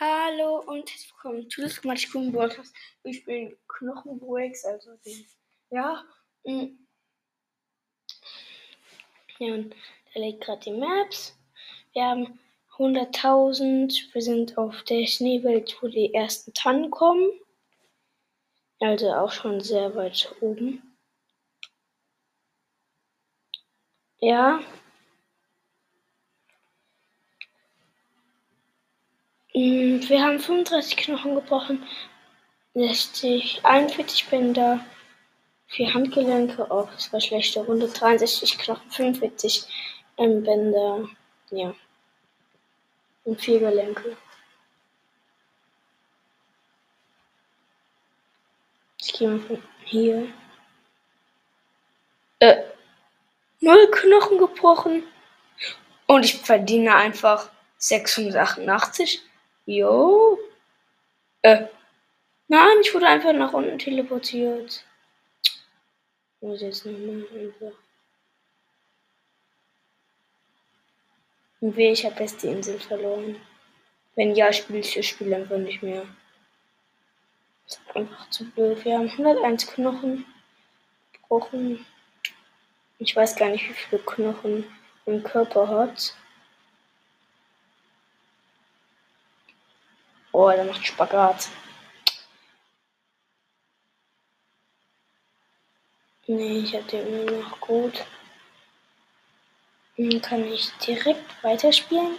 Hallo und herzlich willkommen zu das Matschkuchen Podcast. Wir spielen Knochenbreaks, also den, ja. mm. Ja, und da liegt gerade die Maps. Wir haben 100.000. Wir sind auf der Schneewelt, wo die ersten Tannen kommen. Also auch schon sehr weit oben. Ja. Wir haben 35 Knochen gebrochen, 60, 41 Bänder, 4 Handgelenke, oh, das war schlechte Runde, 63 Knochen, 45 ähm, Bänder, ja, und 4 Gelenke. Ich gehe mal von hier. Äh, null Knochen gebrochen und ich verdiene einfach 688. Jo. Äh. Nein, ich wurde einfach nach unten teleportiert. Ich muss jetzt nochmal einfach. Und weh, ich habe jetzt die Insel verloren. Wenn ja, spiele ich das Spiel einfach nicht mehr. Das ist einfach zu blöd. Wir haben 101 Knochen gebrochen. Ich weiß gar nicht, wie viele Knochen mein Körper hat. Oh, der macht Spagat. Nee, ich hatte immer noch gut. Dann kann ich direkt weiterspielen.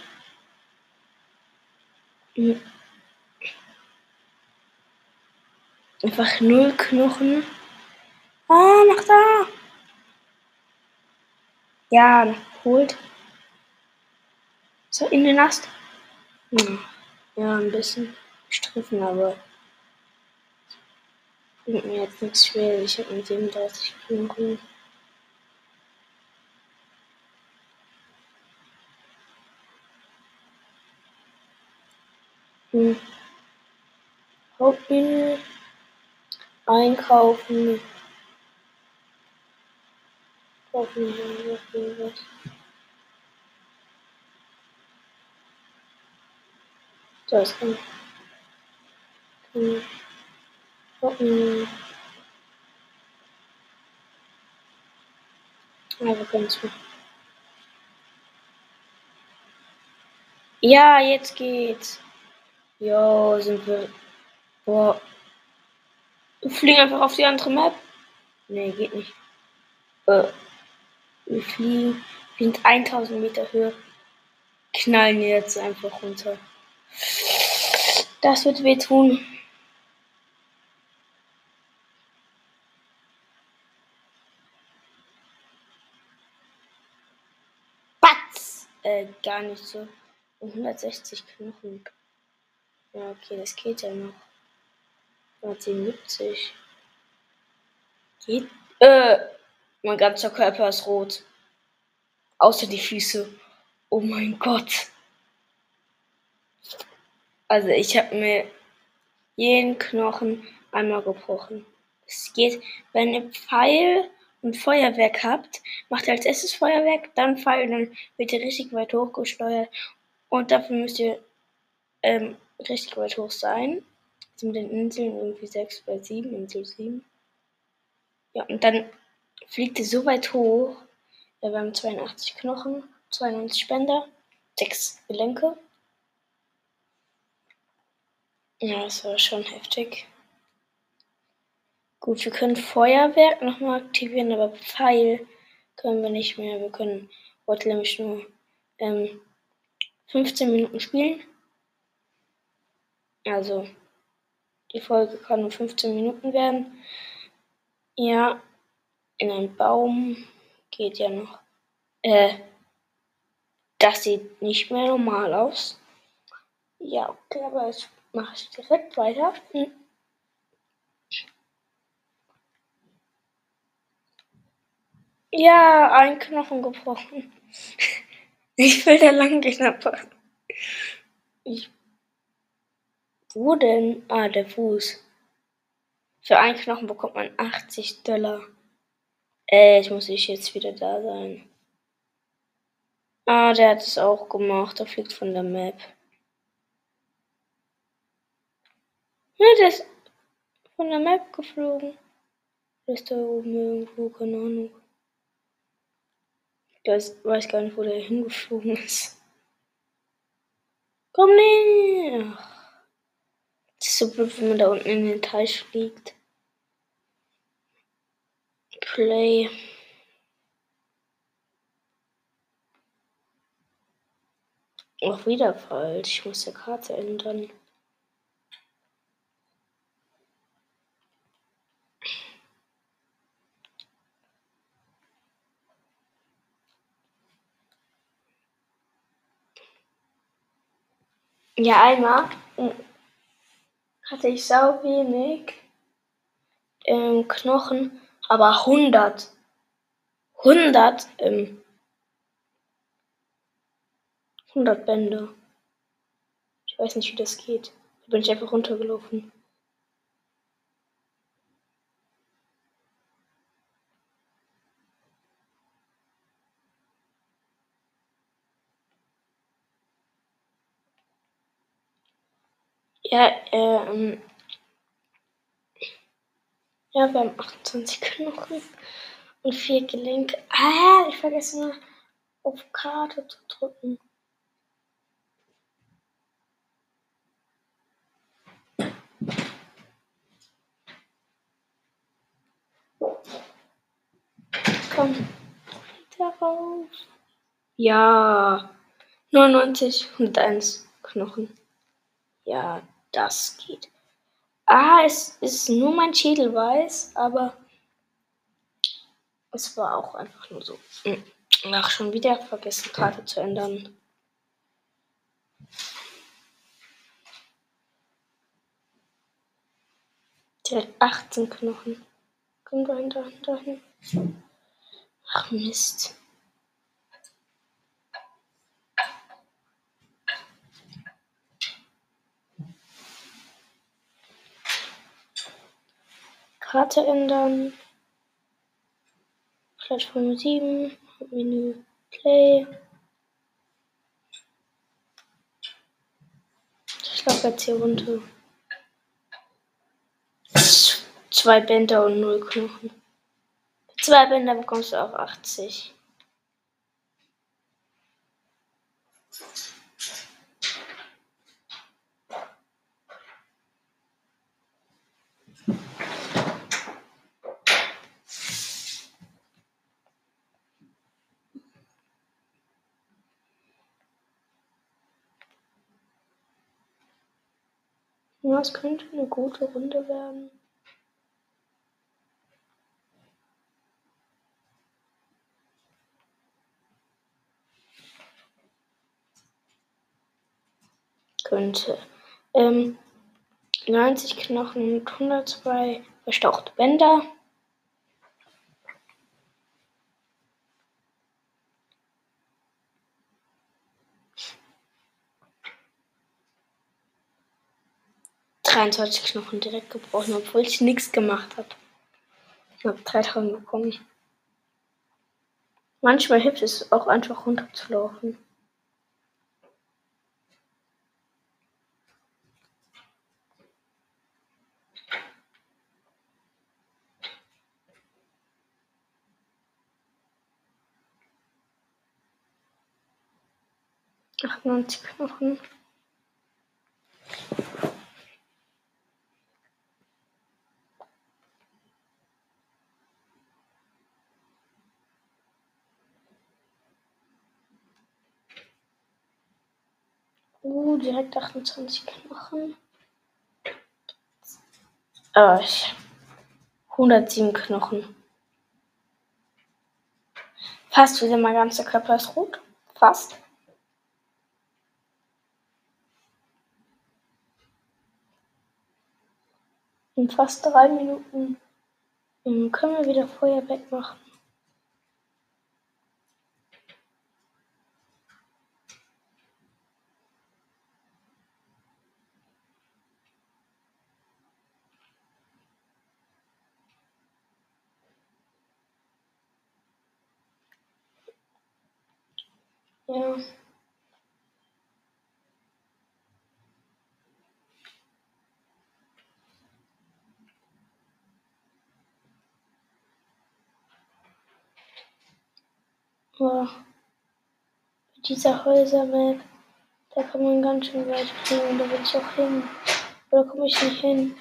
Hm. Einfach null Knochen. Ah, nach da. Ja, noch geholt. So, in den Ast. Hm. Ja, ein bisschen gestriffen, aber bringt mir jetzt nichts schwer. Ich habe mit 37 Knochen. Hm. Hauptmenü. Einkaufen. Kaufen wir was. So, es kann. kann gucken. Ja, wir können machen. Ja, jetzt geht's. Jo, sind wir. Boah. Wir fliegen einfach auf die andere Map. Nee, geht nicht. Äh, wir fliegen. Wir sind 1000 Meter Höhe. Knallen jetzt einfach runter. Das wird wehtun. Batz! Äh, gar nicht so. Und 160 Knochen. Ja, okay, das geht ja noch. 177. Geht. Äh, mein ganzer Körper ist rot. Außer die Füße. Oh mein Gott. Also ich habe mir jeden Knochen einmal gebrochen. Es geht, wenn ihr Pfeil und Feuerwerk habt, macht ihr als erstes Feuerwerk, dann Pfeil, dann wird ihr richtig weit hochgesteuert. Und dafür müsst ihr ähm, richtig weit hoch sein. Also mit den Inseln irgendwie 6 bei 7, Insel 7. Ja, und dann fliegt ihr so weit hoch. Wir haben 82 Knochen, 92 Bänder, 6 Gelenke. Ja, das war schon heftig. Gut, wir können Feuerwerk nochmal aktivieren, aber Pfeil können wir nicht mehr. Wir können heute nämlich nur ähm, 15 Minuten spielen. Also, die Folge kann nur 15 Minuten werden. Ja, in einen Baum geht ja noch. Äh, das sieht nicht mehr normal aus. Ja, okay, aber jetzt mache ich direkt weiter. Hm. Ja, ein Knochen gebrochen. Ich will da lang gehen, aber ich. Wo denn? Ah, der Fuß. Für einen Knochen bekommt man 80 Dollar. Äh, jetzt muss ich jetzt wieder da sein. Ah, der hat es auch gemacht. Der fliegt von der Map. Ja, der ist von der Map geflogen. Der ist da oben irgendwo, keine Ahnung. Ich weiß, weiß gar nicht, wo der hingeflogen ist. Komm nicht! Ach. Das ist so blöd, wenn man da unten in den Teich fliegt. Play. Auch wieder falsch. Ich muss die Karte ändern. Ja, einmal hatte ich sau wenig ähm, Knochen, aber 100. 100 ähm, 100 Bänder. Ich weiß nicht, wie das geht. Da bin ich einfach runtergelaufen. Ja, ähm. Ja, wir haben 28 Knochen und 4 Gelenke. Ah, ich vergesse nur auf Karte zu drücken. Komm, raus. Ja, 99, 101 Knochen. Ja, das geht. Ah, es ist nur mein Schädel weiß, aber es war auch einfach nur so. Hm. Ach, schon wieder vergessen, Karte zu ändern. Direkt 18 Knochen. Komm dahin, dahin, dahin. Ach Mist. Karte ändern. Plattform 7. Menü Play. Ich laufe jetzt hier runter. Zwei Bänder und null Knochen. Zwei Bänder bekommst du auch 80. Ja, es könnte eine gute Runde werden. Könnte. Ähm, 90 Knochen und 102 verstauchte Bänder. Dreiundzwanzig Knochen direkt gebrochen, obwohl ich nichts gemacht habe. Ich habe 3000 bekommen. Manchmal hilft es auch einfach runterzulaufen. Achtundneunzig Knochen. Direkt 28 Knochen. Äh, ich- 107 Knochen. Fast wieder mein ganzer Körper ist rot. Fast. In fast drei Minuten können wir wieder Feuer wegmachen. Ja. Boah. Mit dieser Häusermap, da kann man ganz schön weit fliegen und da will ich auch hin. Oder komme ich nicht hin?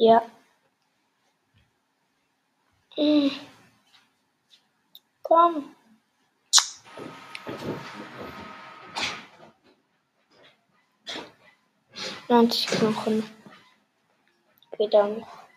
Ja. Komm. Neunzig Knochen. Geht auch noch.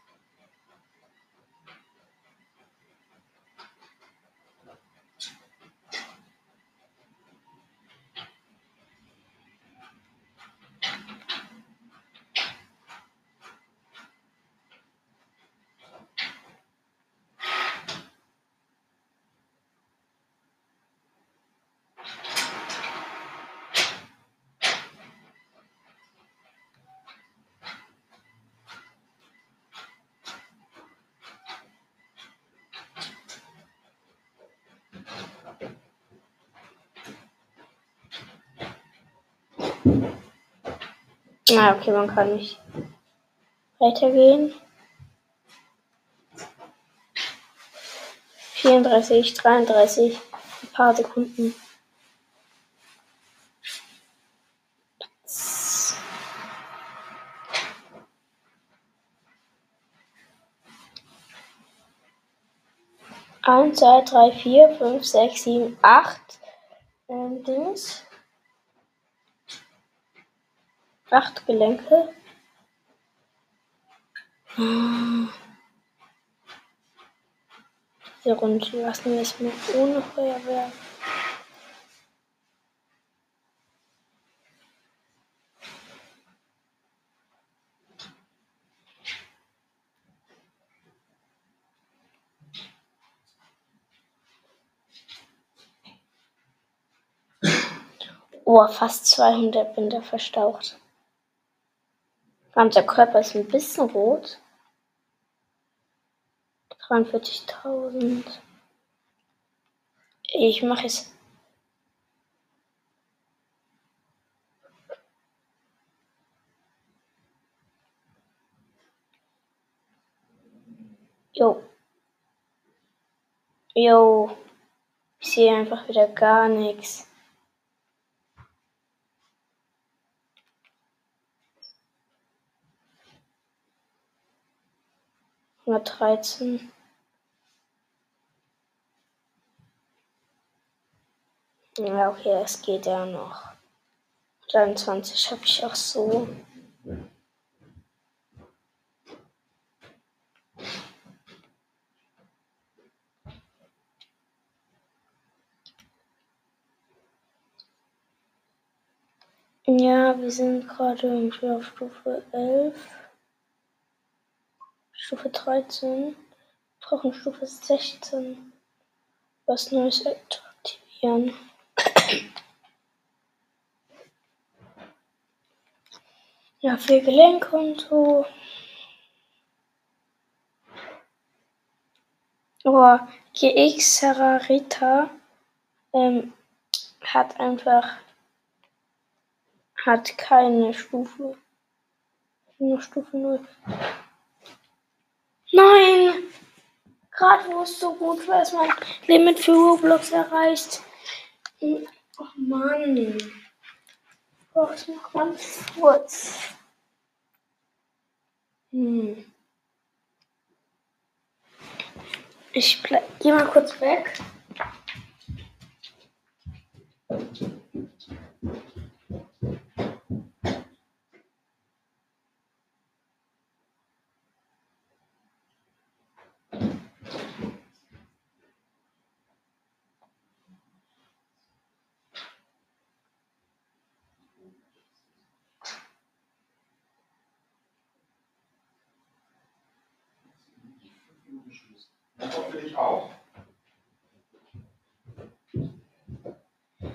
Ah, okay, man kann nicht weitergehen. 34, 33, ein paar Sekunden. Eins, zwei, drei, vier, fünf, sechs, sieben, acht. Ähm, Dings. Acht Gelenke. Diese Runde lassen wir es ohne Feuerwehr. Oh, fast 200 Binder verstaucht. Ganzer Körper ist ein bisschen rot. 43.000. Ich mache es. Jo. Jo. Ich sehe einfach wieder gar nichts. Hundertdreizehn. Ja, okay, es geht ja noch. 23 habe ich auch so. Ja, wir sind gerade irgendwie auf Stufe 11. Stufe 13. Wir brauchen Stufe 16. Was Neues aktivieren. Ja, für Gelenkkonto. Oh, GX Sararita ähm, hat einfach hat keine Stufe. Nur Stufe 0. Nein! Gerade wo es so gut war, ist mein Limit für Roblox erreicht. Oh Mann. Oh, ich noch ganz kurz. Hm. Ich gehe mal kurz weg. Für dich auch?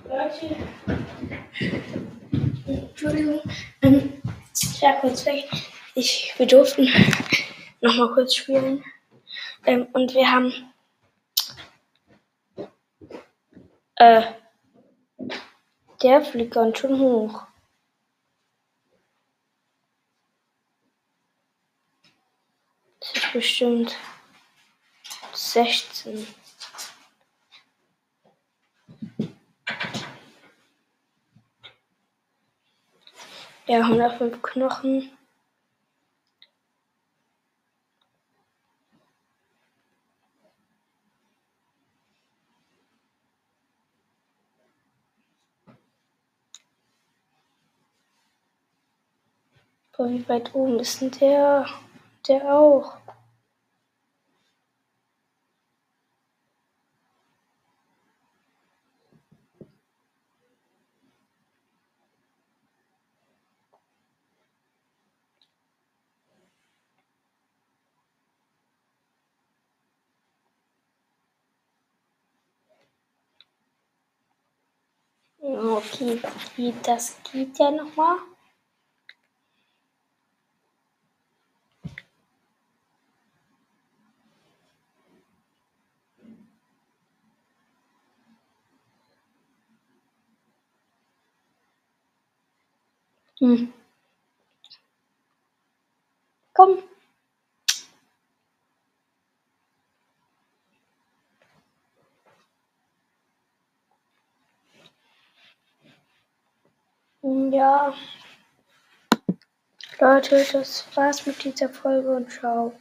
Leute, Entschuldigung, ähm, ich war kurz weg. ich, wir durften noch mal kurz spielen. Ähm, und wir haben äh, der fliegt ganz schön hoch. Das ist bestimmt 16. Ja, 105 Knochen. Boah, wie weit oben ist denn der? Der auch. Okay, das geht ja nochmal. Hm. Komm. Ja. Leute, das war's mit dieser Folge und ciao.